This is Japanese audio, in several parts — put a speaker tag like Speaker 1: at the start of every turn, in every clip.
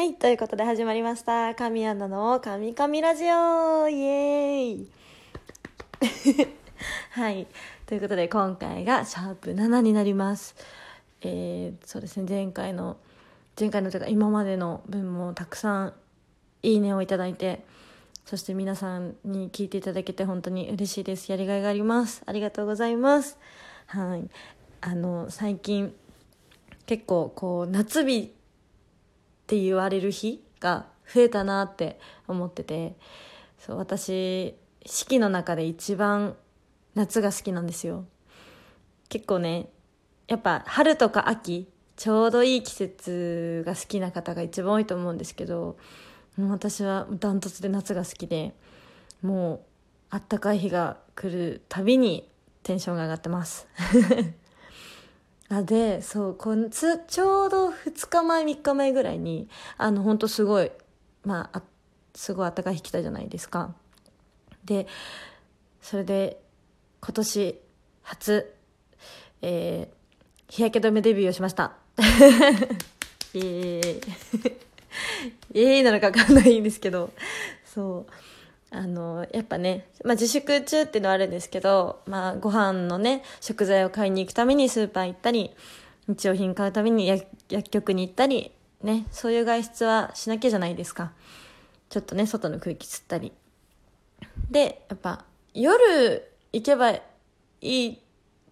Speaker 1: はい、ということで始まりました。神アナの神々ラジオイエーイ はい、ということで今回がシャープ7になります。えー、そうですね、前回の、前回のというか今までの分もたくさんいいねをいただいて、そして皆さんに聞いていただけて本当に嬉しいです。やりがいがあります。ありがとうございます。はい。あの、最近、結構こう、夏日って言われる日が増えたなって思ってて、そう、私、四季の中で一番夏が好きなんですよ。結構ね、やっぱ春とか秋、ちょうどいい季節が好きな方が一番多いと思うんですけど、私はダントツで夏が好きでもうあったかい日が来るたびにテンションが上がってますあでそうこんつちょうど2日前3日前ぐらいにあの本当すごいまああすごいあったかい日来たじゃないですか。でそれで今年初、えー、日焼け止めデビューをしました。イエーイ。ええなのか分かんないんですけど。そう。あのやっぱね、まあ、自粛中っていうのはあるんですけど、まあ、ご飯のね食材を買いに行くためにスーパー行ったり日用品買うために薬薬局に行ったりねそういう外出はしなきゃじゃないですか。ちょっとね外の空気吸ったり。でやっぱ夜行けばいい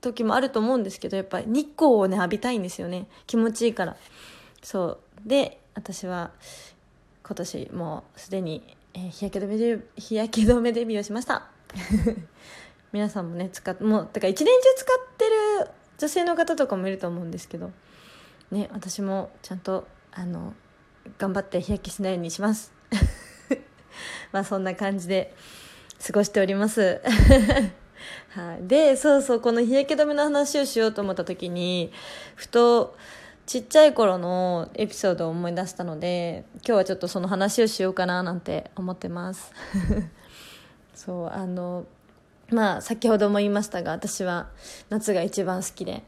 Speaker 1: 時もあると思うんですけどやっぱ日光をね浴びたいんですよね。気持ちいいから。そう。で私は今年もうすでに、えー、日焼け止めで日焼け止めデビューしました。皆さんもね使っもうてから一年中使ってる女性の方とかもいると思うんですけどね私もちゃんとあの頑張って日焼けしないようにします。まあそんな感じで過ごしております。はい、でそうそうこの日焼け止めの話をしようと思った時にふとちっちゃい頃のエピソードを思い出したので今日はちょっとその話をしようかななんて思ってます。そうあのまあ先ほども言いましたが私は夏が一番好きで。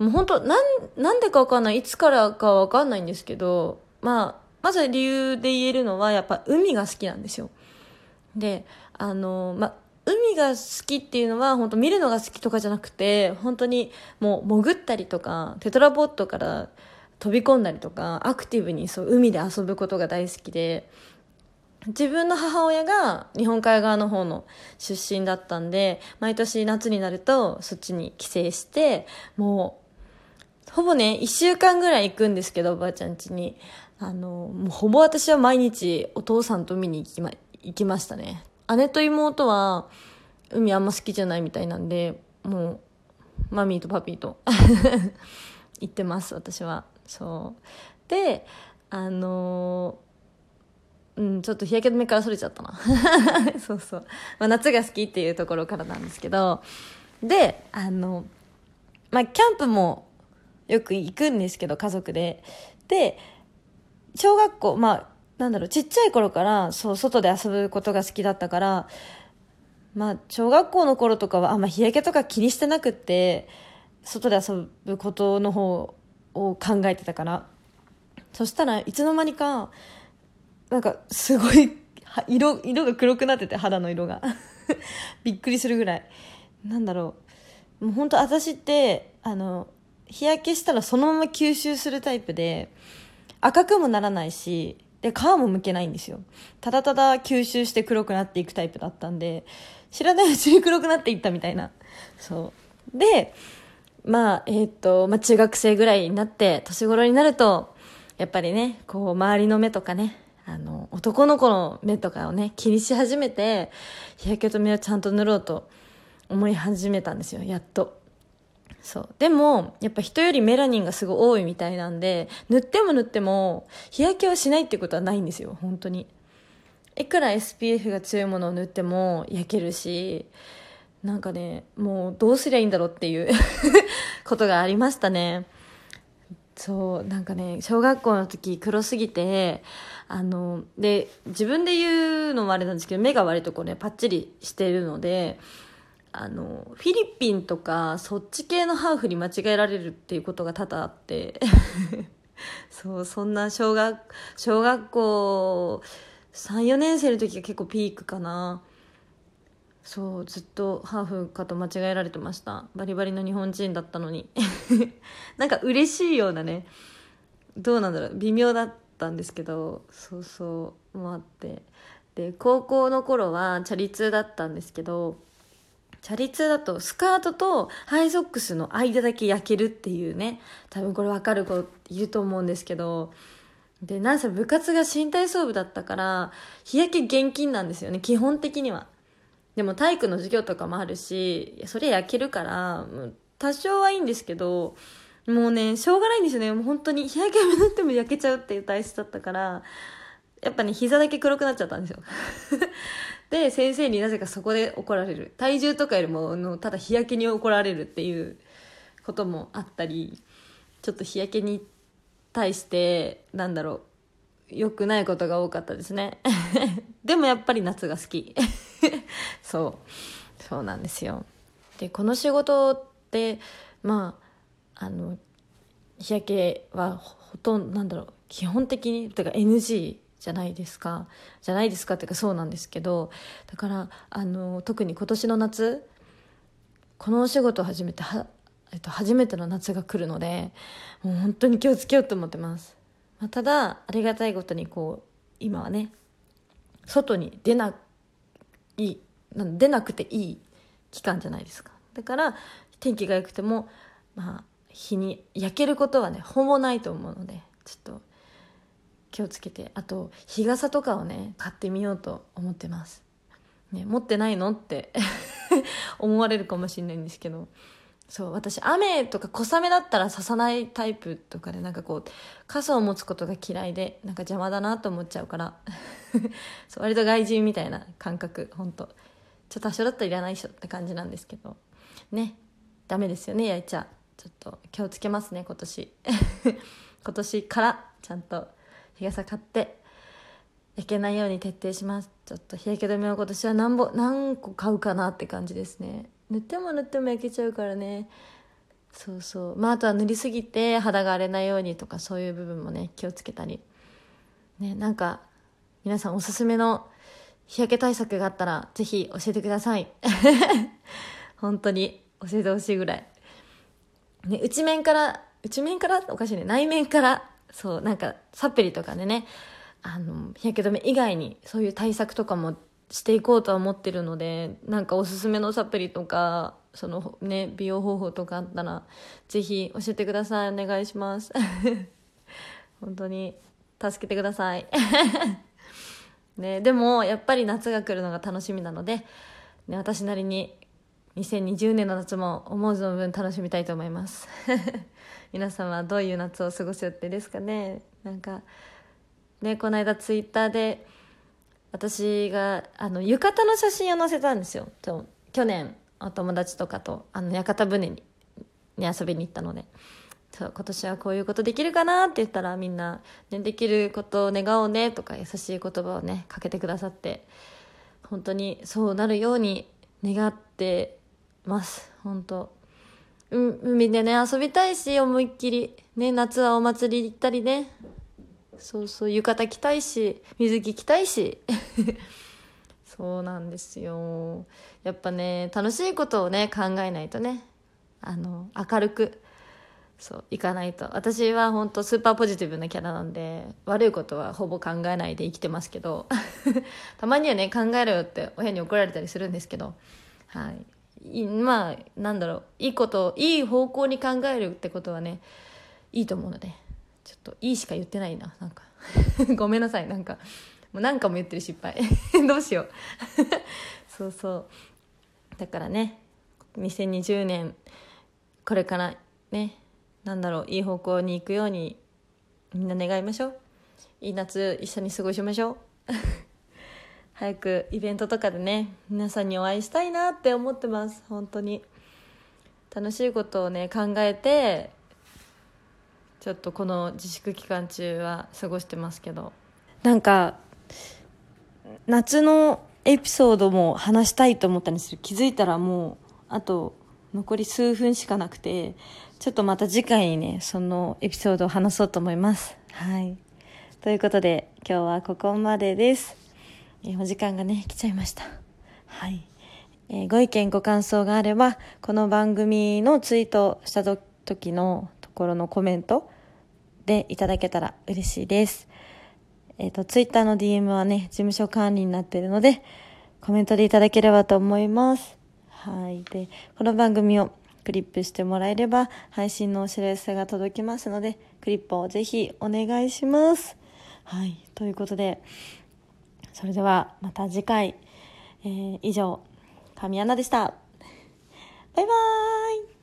Speaker 1: もう本当なんなんでかわかんない。いつからかわかんないんですけどまあまず理由で言えるのはやっぱ海が好きなんですよ。であのまあ海が好きっていうのは本当見るのが好きとかじゃなくて本当にもう潜ったりとかテトラポットから飛び込んだりとかアクティブにそう海で遊ぶことが大好きで自分の母親が日本海側の方の出身だったんで毎年夏になるとそっちに帰省してもうほぼね1週間ぐらい行くんですけどおばあちゃん家に。あのもうほぼ私は毎日お父さんと見に行きま行きましたね。姉と妹は海あんま好きじゃないみたいなんでもうマミーとパピーと 行ってます私は。そう。であのうんちょっと日焼け止めからそれちゃったな。そうそう、まあ、夏が好きっていうところからなんですけど。であのまあキャンプもよく行くんですけど家族で。で小学校まあなんだろう、ちっちゃい頃から、そう、外で遊ぶことが好きだったから、まあ、小学校の頃とかは、あんま日焼けとか気にしてなくって、外で遊ぶことの方を考えてたから。そしたらいつの間にか、なんか、すごい、色、色が黒くなってて、肌の色が。びっくりするぐらい。なんだろう。もう本当私って、あの、日焼けしたらそのまま吸収するタイプで、赤くもならないし、で、皮も剥けないんですよ。ただただ吸収して黒くなっていくタイプだったんで、知らないうちに黒くなっていったみたいな。そう。で、まあ、えー、っと、まあ中学生ぐらいになって、年頃になると、やっぱりね、こう、周りの目とかね、あの、男の子の目とかをね、気にし始めて、日焼け止めをちゃんと塗ろうと思い始めたんですよ、やっと。そう。でも、やっぱ人よりメラニンがすごい多いみたいなんで、塗っても塗っても、日焼けをしないってことはないんですよ、本当に。いくら SPF が強いものを塗っても焼けるし、なんかね、もうどうすりゃいいんだろうっていう ことがありましたね。そう、なんかね、小学校の時黒すぎて、あの、で、自分で言うのもあれなんですけど、目が割とこうね、パッチリしてるので、あのフィリピンとかそっち系のハーフに間違えられるっていうことが多々あって。そうそんな小学小学校34年生の時が結構ピークかな。そうずっとハーフかと間違えられてました。バリバリの日本人だったのに。なんか嬉しいようなね。どうなんだろう。微妙だったんですけど。そうそうもあって。で高校の頃はチャリ通だったんですけど。チャリ通だとスカートとハイソックスの間だけ焼けるっていうね。多分これ分かる子いると思うんですけど。でなんせ部活が新体操部だったから日焼け厳禁なんですよね基本的には。でも体育の授業とかもあるしそれ焼けるから多少はいいんですけどもうねしょうがないんですよね。もう本当に日焼け止め塗っても焼けちゃうっていう体質だったからやっぱね膝だけ黒くなっちゃったんですよ。で先生になぜかそこで怒られる。体重とかよりものただ日焼けに怒られるっていうこともあったりちょっと日焼けに対してなんだろう良くないことが多かったですね。でもやっぱり夏が好き。そう。そうなんですよ。でこの仕事ってまああの日焼けはほとんどなんだろう基本的にてか NG じゃないですか。じゃないですかっていうかそうなんですけどだからあの特に今年の夏このお仕事を始めては、えっと、初めての夏が来るのでもう本当に気をつけようと思ってます、まあ、ただありがたいことにこう今はね外に出ない出なくていい期間じゃないですか。だから天気が良くてもまあ日に焼けることはねほぼないと思うのでちょっと気をつけてあと日傘とかをね買ってみようと思ってます、ね、持ってないのって 思われるかもしれないんですけど。そう私雨とか小雨だったらささないタイプとかでなんかこう傘を持つことが嫌いでなんか邪魔だなと思っちゃうから。そう割と外人みたいな感覚。本当。ちょっと多少だったらいらない人って感じなんですけど。ねダメですよね焼いちゃちょっと気をつけますね今年。今年からちゃんと。日傘買って焼けないように徹底します。ちょっと日焼け止めを今年は何本何個買うかなって感じですね。塗っても塗っても焼けちゃうからね。そうそう。まああとは塗りすぎて肌が荒れないようにとかそういう部分もね気をつけたり。ねなんか皆さんおすすめの日焼け対策があったらぜひ教えてください。本当に教えてほしいぐらい。ね内面から内面から？おかしいね。内面からそうなんかサプリとかでねあの日焼け止め以外にそういう対策とかもしていこうとは思ってるのでなんかおすすめのサプリとかそのね美容方法とかあったらぜひ教えてください。お願いします。本当に助けてください。ね、でもやっぱり夏が来るのが楽しみなので、ね、私なりに2020年の夏も思う存分楽しみたいと思います。皆さんはどういう夏を過ごす予定ですかね？なんかねこの間ツイッターで私があの浴衣の写真を載せたんですよ。去年お友達とかとあの屋形船にに遊びに行ったので。そう今年はこういうことできるかなって言ったらみんな、ね、できることを願おうねとか優しい言葉をねかけてくださって本当にそうなるように願ってます。本当。う海でね遊びたいし思いっきり。ね夏はお祭り行ったりね。そうそう浴衣着たいし水着着たいし。そうなんですよ。やっぱね楽しいことをね考えないとね。あの明るくそういかないと。私は本当スーパーポジティブなキャラなんで悪いことはほぼ考えないで生きてますけど。たまにはね考えろよって親に怒られたりするんですけど。はい。まあなんだろういいこといい方向に考えるってことはねいいと思うのでちょっといいしか言ってないななんか。ごめんなさいなんか。もう何かも言ってる失敗。どうしよう。そうそう。だからね2020年これからねなんだろういい方向に行くようにみんな願いましょう。いい夏一緒に過ごしましょう。早くイベントとかでね皆さんにお会いしたいなって思ってます本当に楽しいことをね考えてちょっとこの自粛期間中は過ごしてますけどなんか夏のエピソードも話したいと思ったんですけど気づいたらもうあと残り数分しかなくて、ちょっとまた次回にね、そのエピソードを話そうと思います。はい。ということで、今日はここまでです。えお時間がね、来ちゃいました。はい。えー、ご意見ご感想があれば、この番組のツイートした時のところのコメントでいただけたら嬉しいです。えっ、ー、と、ツイッターの DM はね、事務所管理になっているので、コメントでいただければと思います。はい。で、この番組をクリップしてもらえれば、配信のお知らせが届きますので、クリップをぜひお願いします。はい。ということで、それではまた次回、えー、以上、神アナでした。バイバーイ